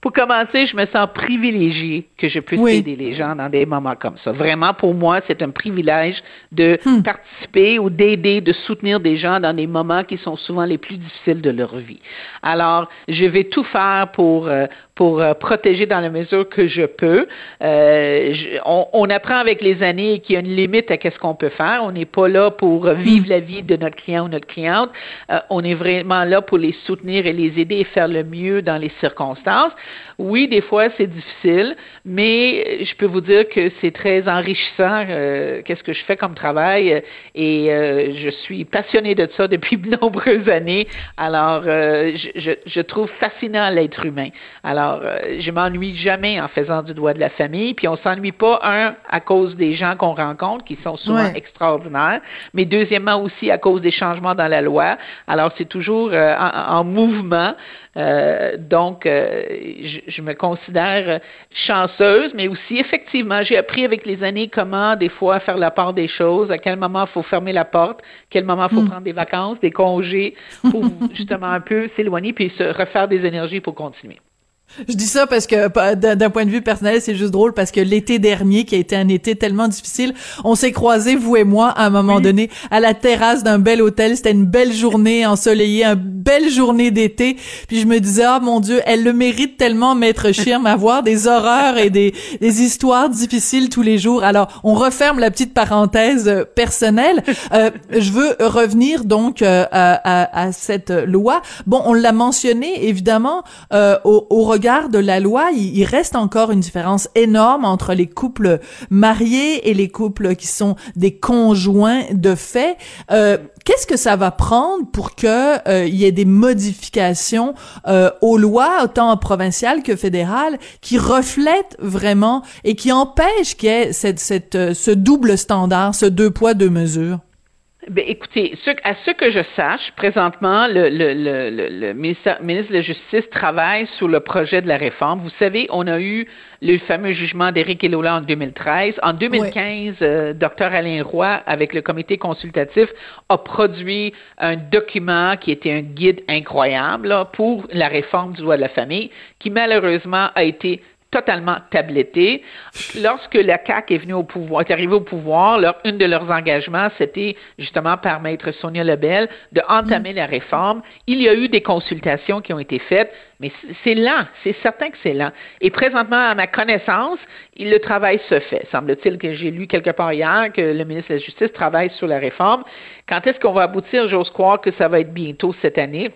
Pour commencer, je me sens privilégiée que je puisse aider les gens dans des moments comme ça. Vraiment, pour moi, c'est un privilège de hmm. participer ou d'aider, de soutenir des gens dans des moments qui sont souvent les plus difficiles de leur vie. Alors, je vais tout faire pour euh, pour euh, protéger dans la mesure que je peux. Euh, on, on, apprend avec les années qu'il y a une limite à qu'est-ce qu'on peut faire. On n'est pas là pour vivre la vie de notre client ou notre cliente. Euh, on est vraiment là pour les soutenir et les aider et faire le mieux dans les circonstances. Oui, des fois c'est difficile, mais je peux vous dire que c'est très enrichissant. Euh, qu'est-ce que je fais comme travail et euh, je suis passionnée de ça depuis de nombreuses années. Alors, je, je, je, trouve fascinant l'être humain. Alors, je m'ennuie jamais en faisant du doigt de la famille. Puis on s'ennuie pas un à cause des gens qu'on rencontre qui sont souvent extraordinaires, mais deuxièmement aussi à cause des changements dans la loi. Alors c'est toujours euh, en, mouvement. Euh, donc, euh, je, je, me considère chanceuse, mais aussi effectivement, j'ai appris avec les années comment des fois faire la part des choses, à quel moment il faut fermer la porte, quel moment il faut hmm. prendre des vacances, des congés, pour justement un peu s'éloigner puis se refaire des énergies pour continuer. Je dis ça parce que d'un point de vue personnel, c'est juste drôle parce que l'été dernier, qui a été un été tellement difficile, on s'est croisés, vous et moi, à un moment donné, à la terrasse d'un bel hôtel. C'était une belle journée ensoleillée, une belle journée d'été. Puis je me disais, ah mon Dieu, elle le mérite tellement, Maître Schirm, avoir des horreurs et des, des histoires difficiles tous les jours. Alors, on referme la petite parenthèse euh, personnelle. Euh, je veux revenir donc euh, à, à, cette loi. Bon, on l'a mentionné, évidemment, au, au regard de la loi, il, reste encore une différence énorme entre les couples mariés et les couples qui sont des conjoints de fait. Euh, Qu'est-ce que ça va prendre pour que euh, il y ait des modifications euh, aux lois, autant provinciales que fédérales, qui reflètent vraiment et qui empêchent qu'il y ait euh, ce double standard, ce deux poids deux mesures? Ben, écoutez, ce, à ce que je sache, présentement, le, le, le, le, ministre, de la Justice travaille sur le projet de la réforme. Vous savez, on a eu le fameux jugement d'Éric Elola en 2013. En 2015, euh, Dr Alain Roy, avec le comité consultatif, a produit un document qui était un guide incroyable pour la réforme du droit de la famille, qui malheureusement a été totalement tabletté. Lorsque la CAQ est venue au pouvoir, est arrivée au pouvoir, leur, de leurs engagements, c'était justement par maître Sonia Lebel de entamer la réforme. Il y a eu des consultations qui ont été faites, mais c'est lent, c'est certain que c'est lent. Et présentement, à ma connaissance, le travail se fait. Semble-t-il que j'ai lu quelque part hier que le ministre de la Justice travaille sur la réforme. Quand est-ce qu'on va aboutir? J'ose croire que ça va être bientôt cette année.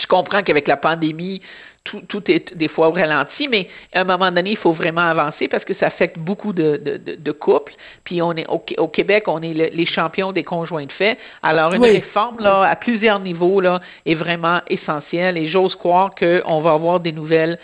Je comprends qu'avec la pandémie, tout, tout, est des fois au ralenti, mais à un moment donné, il faut vraiment avancer parce que ça affecte beaucoup de, de, de, couples. Puis on est au, Québec, on est les champions des conjoints de fait. Alors une réforme là à plusieurs niveaux là est vraiment essentielle et j'ose croire qu'on va avoir des nouvelles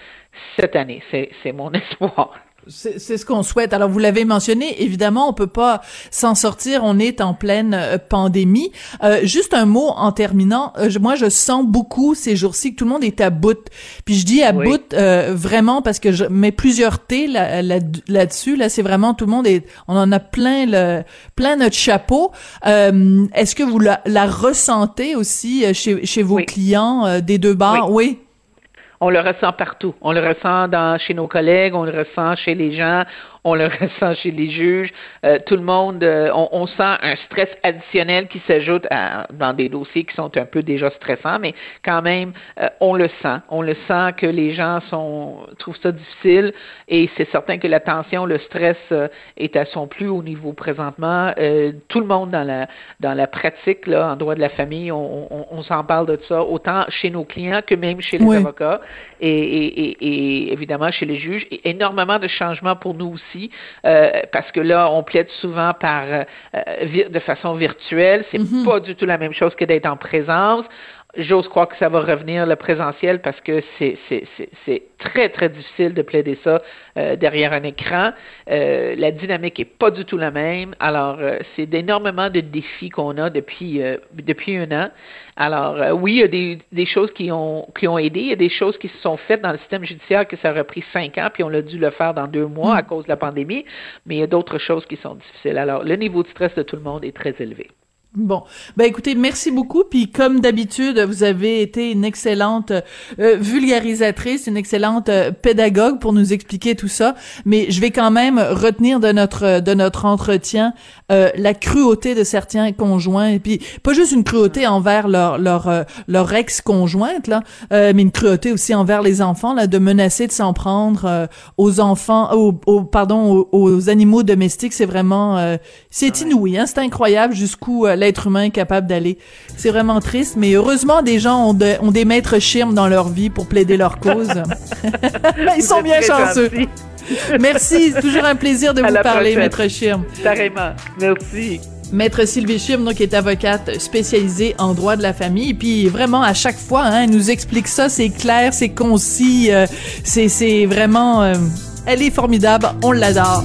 cette année. C'est mon espoir. C'est ce qu'on souhaite. Alors vous l'avez mentionné, évidemment, on peut pas s'en sortir. On est en pleine euh, pandémie. Euh, juste un mot en terminant. Euh, moi, je sens beaucoup ces jours-ci que tout le monde est à bout. Puis je dis à bout vraiment parce que je mets plusieurs T là-dessus. Là, c'est vraiment tout le monde est. On en a plein le plein notre chapeau. Est-ce que vous la, ressentez aussi chez, chez vos clients des deux bars Oui. On le ressent partout. On le ressent chez nos collègues, on le ressent chez les gens, on le ressent chez les juges. Euh, tout le monde, euh, on, sent un stress additionnel qui s'ajoute dans des dossiers qui sont un peu déjà stressants, mais quand même, euh, on le sent. On le sent que les gens sont trouvent ça difficile et c'est certain que la tension, le stress est à son plus haut niveau présentement. tout le monde dans la dans la pratique là, en droit de la famille, on, s'en parle de ça autant chez nos clients que même chez les avocats et, et, et, évidemment chez les juges. Et énormément de changements pour nous aussi, euh, parce que là, on plaide souvent par euh, de façon virtuelle. C'est mm-hmm. pas du tout la même chose que d'être en présence. J'ose croire que ça va revenir le présentiel parce que c'est c'est très très difficile de plaider ça euh, derrière un écran. Euh, la dynamique est pas du tout la même. Alors euh, c'est énormément de défis qu'on a depuis depuis un an. Alors oui, il y a des, des choses qui ont qui ont aidé. Il y a des choses qui se sont faites dans le système judiciaire que ça aurait pris cinq ans puis on a dû le faire dans deux mois à mm. cause de la pandémie. Mais il y a d'autres choses qui sont difficiles. Alors le niveau de stress de tout le monde est très élevé. Bon, ben écoutez, merci beaucoup. Puis comme d'habitude, vous avez été une excellente euh, vulgarisatrice, une excellente euh, pédagogue pour nous expliquer tout ça. Mais je vais quand même retenir de notre de notre entretien euh, la cruauté de certains conjoints. Et puis pas juste une cruauté envers leur leur leur ex conjointe là, mais une cruauté aussi envers les enfants là, de menacer de s'en prendre aux enfants, aux, pardon, aux, animaux domestiques. C'est vraiment c'est inouï, hein, c'est incroyable jusqu'où l'être humain est capable d'aller. C'est vraiment triste, mais heureusement, des gens ont, ont des maîtres chirmes dans leur vie pour plaider leur cause. Ils sont bien chanceux. Merci, toujours un plaisir de vous parler, Maître Chirme. Carrément, merci. Maître Sylvie Chirme, donc, est avocate spécialisée en droit de la famille. Et puis, vraiment, à chaque fois, hein, elle nous explique ça, c'est clair, c'est concis, euh, c'est vraiment... Euh, elle est formidable, on l'adore.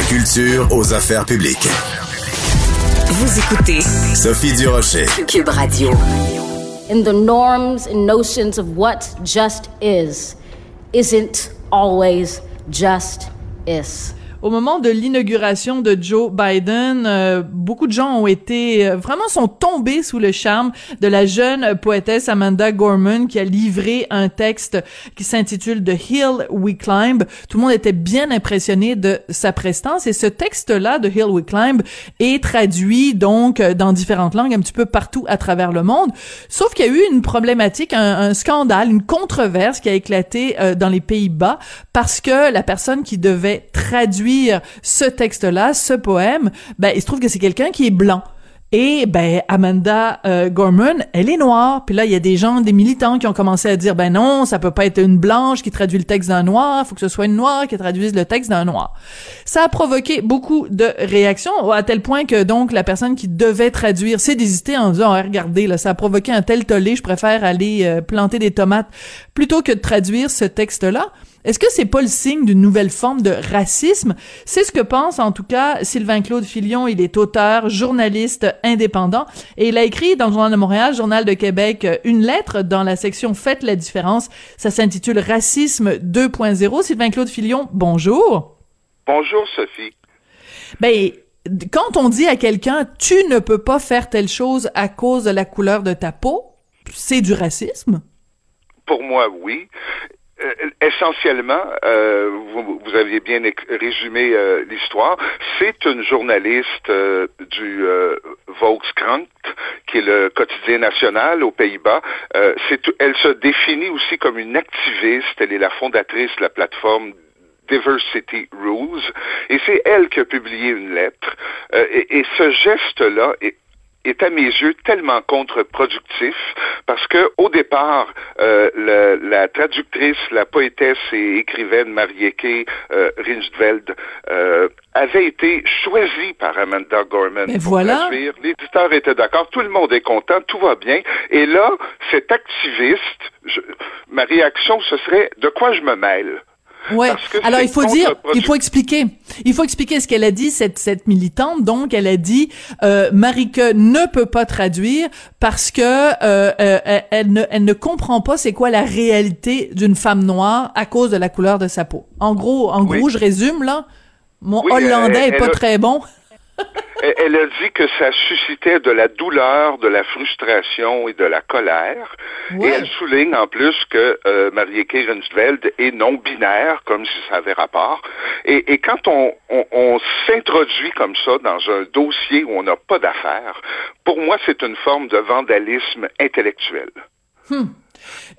la culture aux affaires publiques. Vous écoutez Sophie Durocher. Cube Radio. In the norms and notions of what just is, isn't always just is. Au moment de l'inauguration de Joe Biden, euh, beaucoup de gens ont été euh, vraiment sont tombés sous le charme de la jeune poétesse Amanda Gorman qui a livré un texte qui s'intitule The Hill We Climb. Tout le monde était bien impressionné de sa prestance et ce texte-là de Hill We Climb est traduit donc dans différentes langues un petit peu partout à travers le monde. Sauf qu'il y a eu une problématique, un, un scandale, une controverse qui a éclaté euh, dans les Pays-Bas parce que la personne qui devait traduire ce texte-là, ce poème, ben il se trouve que c'est quelqu'un qui est blanc. Et ben Amanda euh, Gorman, elle est noire. Puis là, il y a des gens, des militants qui ont commencé à dire ben non, ça peut pas être une blanche qui traduit le texte d'un noir, faut que ce soit une noire qui traduise le texte d'un noir. Ça a provoqué beaucoup de réactions à tel point que donc la personne qui devait traduire s'est désistée en disant oh, regardez là, ça a provoqué un tel tollé, je préfère aller euh, planter des tomates plutôt que de traduire ce texte-là. Est-ce que c'est pas le signe d'une nouvelle forme de racisme? C'est ce que pense en tout cas Sylvain Claude Filion. Il est auteur, journaliste indépendant et il a écrit dans le Journal de Montréal, Journal de Québec, une lettre dans la section Faites la différence. Ça s'intitule Racisme 2.0. Sylvain Claude Filion, bonjour. Bonjour Sophie. Ben, quand on dit à quelqu'un tu ne peux pas faire telle chose à cause de la couleur de ta peau, c'est du racisme? Pour moi, oui. Euh, essentiellement, euh, vous, vous, aviez bien résumé euh, l'histoire. C'est une journaliste euh, du Volkskrant, qui est le quotidien national aux Pays-Bas. elle se définit aussi comme une activiste. Elle est la fondatrice de la plateforme Diversity Rules, et c'est elle qui a publié une lettre. et, et, ce geste-là est est à mes yeux tellement contre-productif parce que au départ, euh, la, la, traductrice, la poétesse et écrivaine Marieke euh, Rinstveld euh, avait été choisie par Amanda Gorman Mais pour voilà. traduire. L'éditeur était d'accord, tout le monde est content, tout va bien. Et là, cet activiste, je, ma réaction, ce serait de quoi je me mêle? Ouais. Alors il faut dire, il faut expliquer, il faut expliquer ce qu'elle a dit cette cette militante. Donc elle a dit euh, ne peut pas traduire parce que euh, euh, elle ne elle ne comprend pas c'est quoi la réalité d'une femme noire à cause de la couleur de sa peau. En gros, en gros, je résume là. Mon oui, hollandais elle, est pas elle, très bon. Elle a dit que ça suscitait de la douleur, de la frustration et de la colère. Ouais. Et elle souligne en plus que euh, Marieke Rensveld est non-binaire, comme si ça avait rapport. Et, et quand on, on, on s'introduit comme ça dans un dossier où on n'a pas d'affaires, pour moi, c'est une forme de vandalisme intellectuel. Hmm.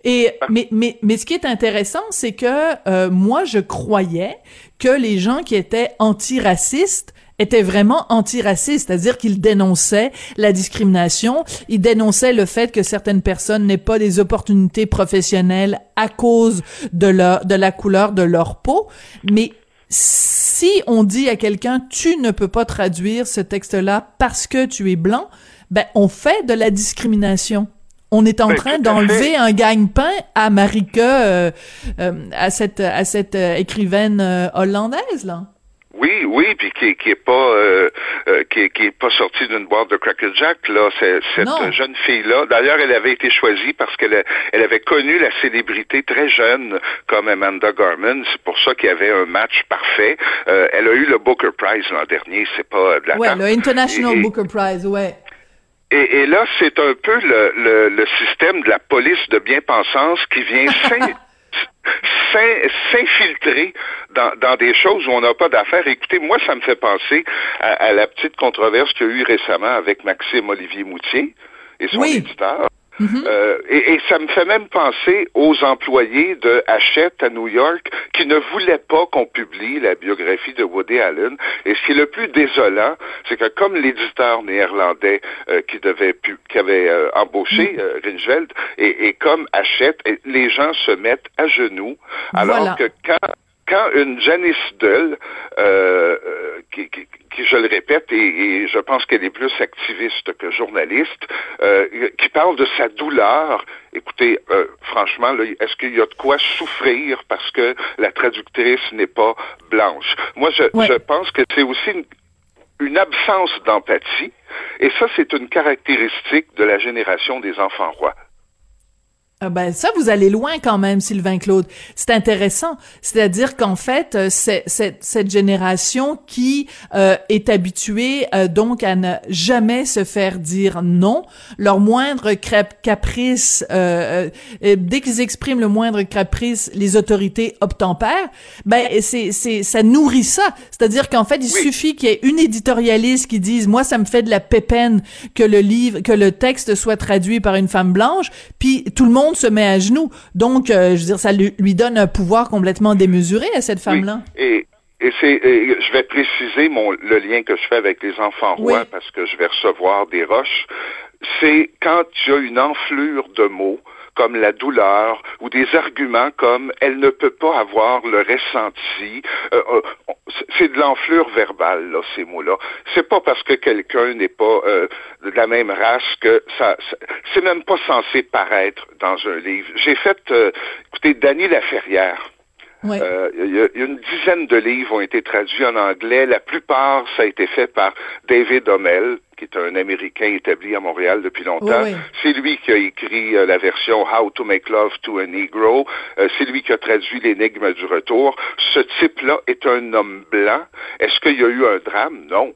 Et mais mais mais ce qui est intéressant, c'est que euh, moi je croyais que les gens qui étaient antiracistes étaient vraiment antiracistes, c'est-à-dire qu'ils dénonçaient la discrimination, ils dénonçaient le fait que certaines personnes n'aient pas des opportunités professionnelles à cause de leur de la couleur de leur peau, mais si on dit à quelqu'un tu ne peux pas traduire ce texte-là parce que tu es blanc, ben on fait de la discrimination. On est en Ben, train d'enlever un gagne-pain à Marika, euh, euh, à cette à cette euh, écrivaine euh, hollandaise là. Oui, oui, puis qui, qui est pas euh, euh, qui, qui est pas sortie d'une boîte de Cracker Jack là. C'est, cette Non. jeune fille là. D'ailleurs, elle avait été choisie parce qu'elle elle avait connu la célébrité très jeune comme Amanda Gorman. C'est pour ça qu'il y avait un match parfait. Euh, elle a eu le Booker Prize l'an dernier. C'est pas de la Ouais, tarte. le International Et- Booker Prize, ouais. Et, et là, c'est un peu le, le, le système de la police de bien-pensance qui vient s'infiltrer dans, dans des choses où on n'a pas d'affaires. Écoutez, moi, ça me fait penser à, à la petite controverse qu'il y a eu récemment avec Maxime Olivier Moutier et son Oui. éditeur. Euh, et, et ça me fait même penser aux employés de Hachette à New York qui ne voulaient pas qu'on publie la biographie de Woody Allen. Et ce qui est le plus désolant, c'est que comme l'éditeur néerlandais euh, qui devait pu- qui avait euh, embauché euh, Rinchveld et, et comme Hachette, et les gens se mettent à genoux alors Voilà. que quand quand une Janice Dull, euh, euh, qui, qui, qui, je le répète, et, et je pense qu'elle est plus activiste que journaliste, euh, qui parle de sa douleur, écoutez, euh, franchement, est-ce qu'il y a de quoi souffrir parce que la traductrice n'est pas blanche? Moi, je, Ouais. je pense que c'est aussi une, une absence d'empathie, et ça, c'est une caractéristique de la génération des enfants rois. Ah ben ça, vous allez loin quand même, Sylvain Claude. C'est intéressant. C'est-à-dire qu'en fait, euh, c'est, cette génération qui euh, est habituée euh, donc à ne jamais se faire dire non, leur moindre caprice, dès qu'ils expriment le moindre caprice, les autorités obtempèrent. Ben c'est, c'est ça nourrit ça. C'est-à-dire qu'en fait, il suffit qu'il y ait une éditorialiste qui dise moi ça me fait de la pépène que le livre, que le texte soit traduit par une femme blanche, puis tout le monde se met à genoux. Donc, euh, je veux dire, ça lui, donne un pouvoir complètement démesuré à cette femme-là. Et, et c'est, je vais préciser mon, le lien que je fais avec les enfants rois parce que je vais recevoir des roches. C'est quand tu as une enflure de mots comme la douleur ou des arguments comme elle ne peut pas avoir le ressenti. Euh, euh, c'est de l'enflure verbale, là, ces mots-là. C'est pas parce que quelqu'un n'est pas euh, de la même race que ça, c'est même pas censé paraître dans un livre. J'ai fait, écoutez, Dany Laferrière. Il y, a une dizaine de livres ont été traduits en anglais. La plupart, ça a été fait par David Hommel, qui est un Américain établi à Montréal depuis longtemps. C'est lui qui a écrit euh, la version How to Make Love to a Negro. Euh, c'est lui qui a traduit l'énigme du retour. Ce type-là est un homme blanc. Est-ce qu'il y a eu un drame? Non.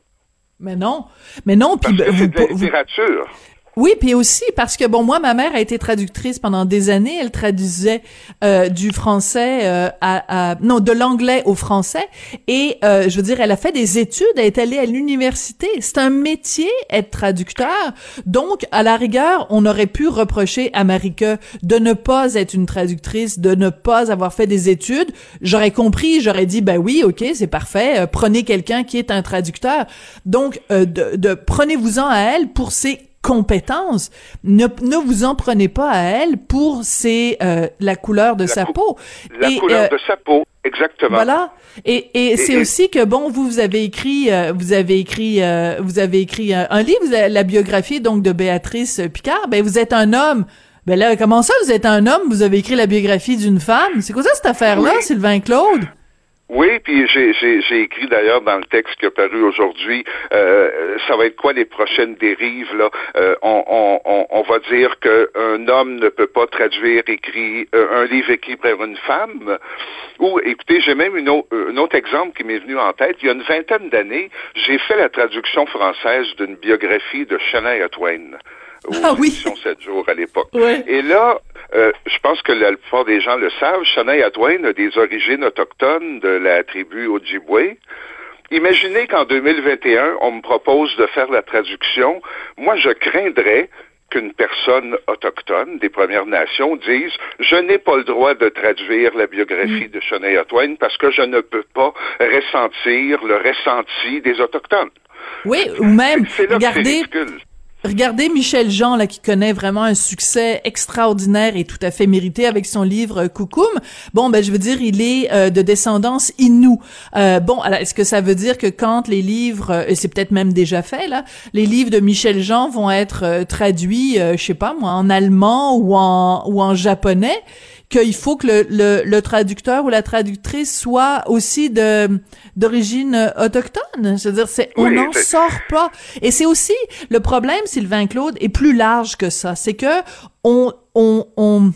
Mais non. Mais non. Puis, Parce que c'est de la littérature. Oui, puis aussi parce que bon, moi, ma mère a été traductrice pendant des années. Elle traduisait euh, du français euh, à, à, non, de l'anglais au français. Et euh, je veux dire, elle a fait des études. Elle est allée à l'université. C'est un métier être traducteur. Donc, à la rigueur, on aurait pu reprocher à Marika de ne pas être une traductrice, de ne pas avoir fait des études. J'aurais compris. J'aurais dit, ben oui, ok, c'est parfait. prenez quelqu'un qui est un traducteur. Donc, de, de prenez-vous-en à elle pour ses compétences. Ne, ne vous en prenez pas à elle pour c'est euh, la couleur de sa peau. La couleur euh, de sa peau, exactement. Voilà. Et, et, c'est aussi que bon, vous, vous avez écrit, euh, vous avez écrit, vous avez écrit un, livre, la biographie donc de Béatrice Picard. Ben vous êtes un homme. Ben là, comment ça, vous êtes un homme, vous avez écrit la biographie d'une femme? C'est quoi ça, cette affaire-là, Sylvain Claude? Oui, puis j'ai écrit d'ailleurs dans le texte qui a paru aujourd'hui, euh, ça va être quoi les prochaines dérives là? Euh, on, on, on, va dire qu'un homme ne peut pas traduire écrit euh, un livre écrit par une femme. Ou écoutez, j'ai même une un autre exemple qui m'est venu en tête. Il y a une vingtaine d'années, j'ai fait la traduction française d'une biographie de Shania Twain ah, oui. 7 jours à l'époque. Et là, euh, je pense que la plupart des gens le savent, Shania Twain a des origines autochtones de la tribu Ojibwe. Imaginez qu'en 2021, on me propose de faire la traduction. Moi, je craindrais qu'une personne autochtone des Premières Nations dise je n'ai pas le droit de traduire la biographie mm. de Shania Twain parce que je ne peux pas ressentir le ressenti des autochtones. Oui, ou même regardez Regardez Michel Jean, là, qui connaît vraiment un succès extraordinaire et tout à fait mérité avec son livre Coucoum. Bon, ben, je veux dire, il est euh, de descendance inou. Euh, bon, alors, est-ce que ça veut dire que quand les livres, euh, et c'est peut-être même déjà fait, là, les livres de Michel Jean vont être traduits, je sais pas moi, en allemand ou en, ou en japonais, qu'il faut que le, le, le, traducteur ou la traductrice soit aussi de d'origine autochtone. C'est-à-dire, c'est on n'en sort pas. Et c'est aussi le problème, Sylvain Claude, est plus large que ça. C'est que on on on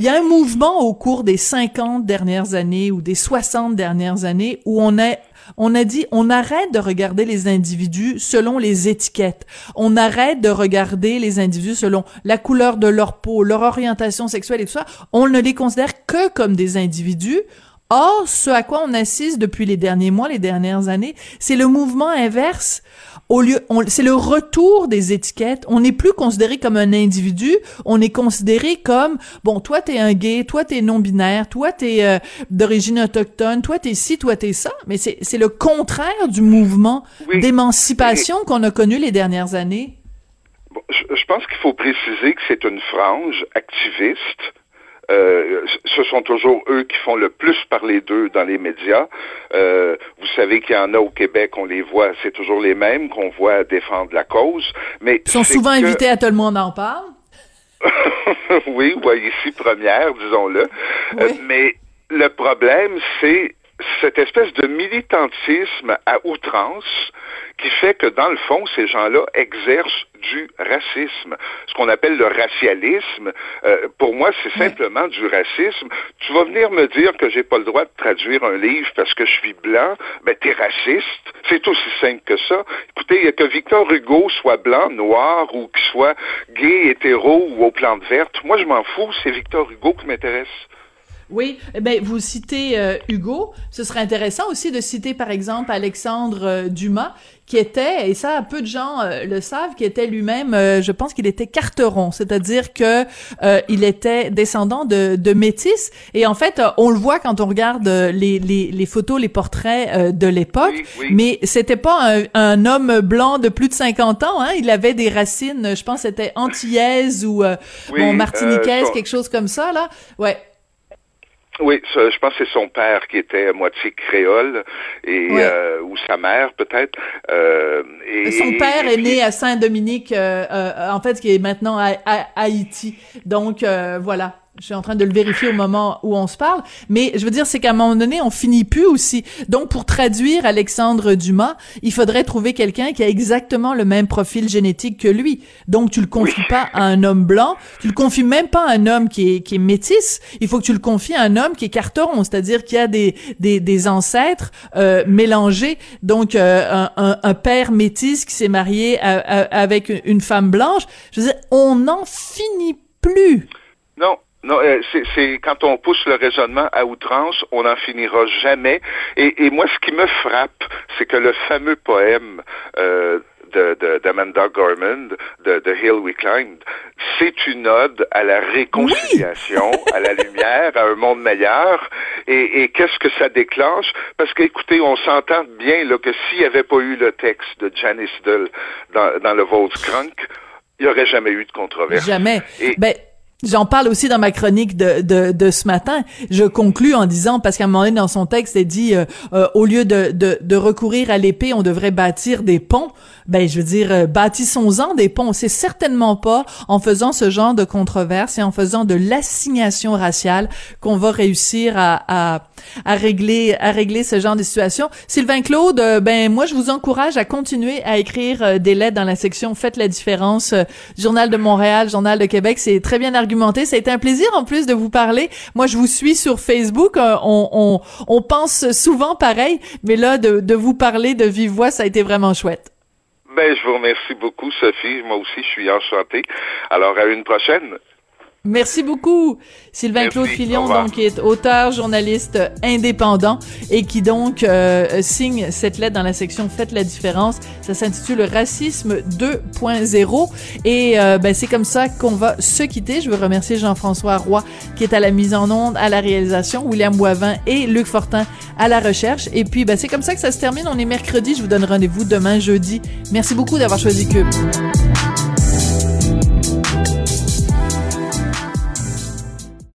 il y a un mouvement au cours des 50 dernières années ou des 60 dernières années où on est on a dit, on arrête de regarder les individus selon les étiquettes. On arrête de regarder les individus selon la couleur de leur peau, leur orientation sexuelle et tout ça. On ne les considère que comme des individus. Or, ce à quoi on assiste depuis les derniers mois, les dernières années, c'est le mouvement inverse au lieu, c'est le retour des étiquettes. On n'est plus considéré comme un individu, on est considéré comme bon, toi t'es un gay, toi t'es non binaire, toi t'es euh, d'origine autochtone, toi t'es ci, toi t'es ça. Mais c'est c'est le contraire du mouvement d'émancipation qu'on a connu les dernières années. je pense qu'il faut préciser que c'est une frange activiste euh, ce sont toujours eux qui font le plus parler d'eux dans les médias. Euh, vous savez qu'il y en a au Québec, on les voit, c'est toujours les mêmes qu'on voit défendre la cause. Mais ils sont souvent invités à tout le monde en parle. oui, ou ici première, disons-le. Euh, mais le problème, c'est cette espèce de militantisme à outrance qui fait que, dans le fond, ces gens-là exercent du racisme. Ce qu'on appelle le racialisme, euh, pour moi, c'est simplement du racisme. Tu vas venir me dire que j'ai pas le droit de traduire un livre parce que je suis blanc, ben t'es raciste. C'est aussi simple que ça. Écoutez, que Victor Hugo soit blanc, noir ou qu'il soit gay, hétéro ou aux plantes vertes, moi je m'en fous, c'est Victor Hugo qui m'intéresse. Oui, eh ben vous citez euh, Hugo. Ce serait intéressant aussi de citer par exemple Alexandre euh, Dumas, qui était, et ça peu de gens euh, le savent, qui était lui-même, je pense qu'il était carteron, c'est-à-dire que il était descendant de, de métis. Et en fait, on le voit quand on regarde les, les, les photos, les portraits de l'époque. Mais c'était pas un, un, homme blanc de plus de 50 ans. Hein? Il avait des racines, je pense, c'était antillaise ou bon martiniquaise, quelque chose comme ça là. Ouais. Oui, je pense que c'est son père qui était à moitié créole et euh, ou sa mère peut-être. Euh, et, son père est né à Saint-Dominique, euh, euh, en fait, qui est maintenant à Haïti. Donc voilà je suis en train de le vérifier au moment où on se parle, mais je veux dire, c'est qu'à un moment donné, on finit plus aussi. Donc, pour traduire Alexandre Dumas, il faudrait trouver quelqu'un qui a exactement le même profil génétique que lui. Donc, tu le confies pas à un homme blanc, tu le confies même pas à un homme qui est, qui est métis, il faut que tu le confies à un homme qui est carteron, c'est-à-dire qui a des, des, des ancêtres euh, mélangés, donc euh, un, un, père métis qui s'est marié avec une femme blanche. Je veux dire, on n'en finit plus. Non, non, euh, c'est quand on pousse le raisonnement à outrance, on n'en finira jamais. Et, et, moi, ce qui me frappe, c'est que le fameux poème euh, d'Amanda Gorman, de, de, Hill We Climbed, c'est une ode à la réconciliation, à la lumière, à un monde meilleur. Et, et qu'est-ce que ça déclenche? Parce qu'écoutez, on s'entend bien là, que s'il n'y avait pas eu le texte de Janice Dull dans, dans le Volkskrant, il n'y aurait jamais eu de controverse. Jamais. ben, J'en parle aussi dans ma chronique de, de, de, ce matin. Je conclus en disant, parce qu'à un moment donné dans son texte, elle dit, euh, euh, au lieu de, de, de recourir à l'épée, on devrait bâtir des ponts. Ben, je veux dire, euh, bâtissons-en des ponts. C'est certainement pas en faisant ce genre de controverse et en faisant de l'assignation raciale qu'on va réussir à, à, à, régler à régler ce genre de situation. Sylvain Claude, ben moi je vous encourage à continuer à écrire des lettres dans la section Faites la différence, Journal de Montréal, Journal de Québec. C'est très bien argumenté. Ça a été un plaisir en plus de vous parler. Moi, je vous suis sur Facebook. Euh, on, on, on pense souvent pareil, mais là, de, de vous parler de vive voix, ça a été vraiment chouette. Ben, je vous remercie beaucoup, Sophie. Moi aussi, je suis enchanté. Alors, à une prochaine. Merci beaucoup. Sylvain Claude Filion, donc, qui est auteur, journaliste indépendant et qui donc euh, signe cette lettre dans la section Faites la différence. Ça s'intitule Racisme 2.0 et euh, ben, c'est comme ça qu'on va se quitter. Je veux remercier Jean-François Roy qui est à la mise en onde, à la réalisation, William Boivin et Luc Fortin à la recherche. Et puis ben, c'est comme ça que ça se termine. On est mercredi. Je vous donne rendez-vous demain jeudi. Merci beaucoup d'avoir choisi Cube.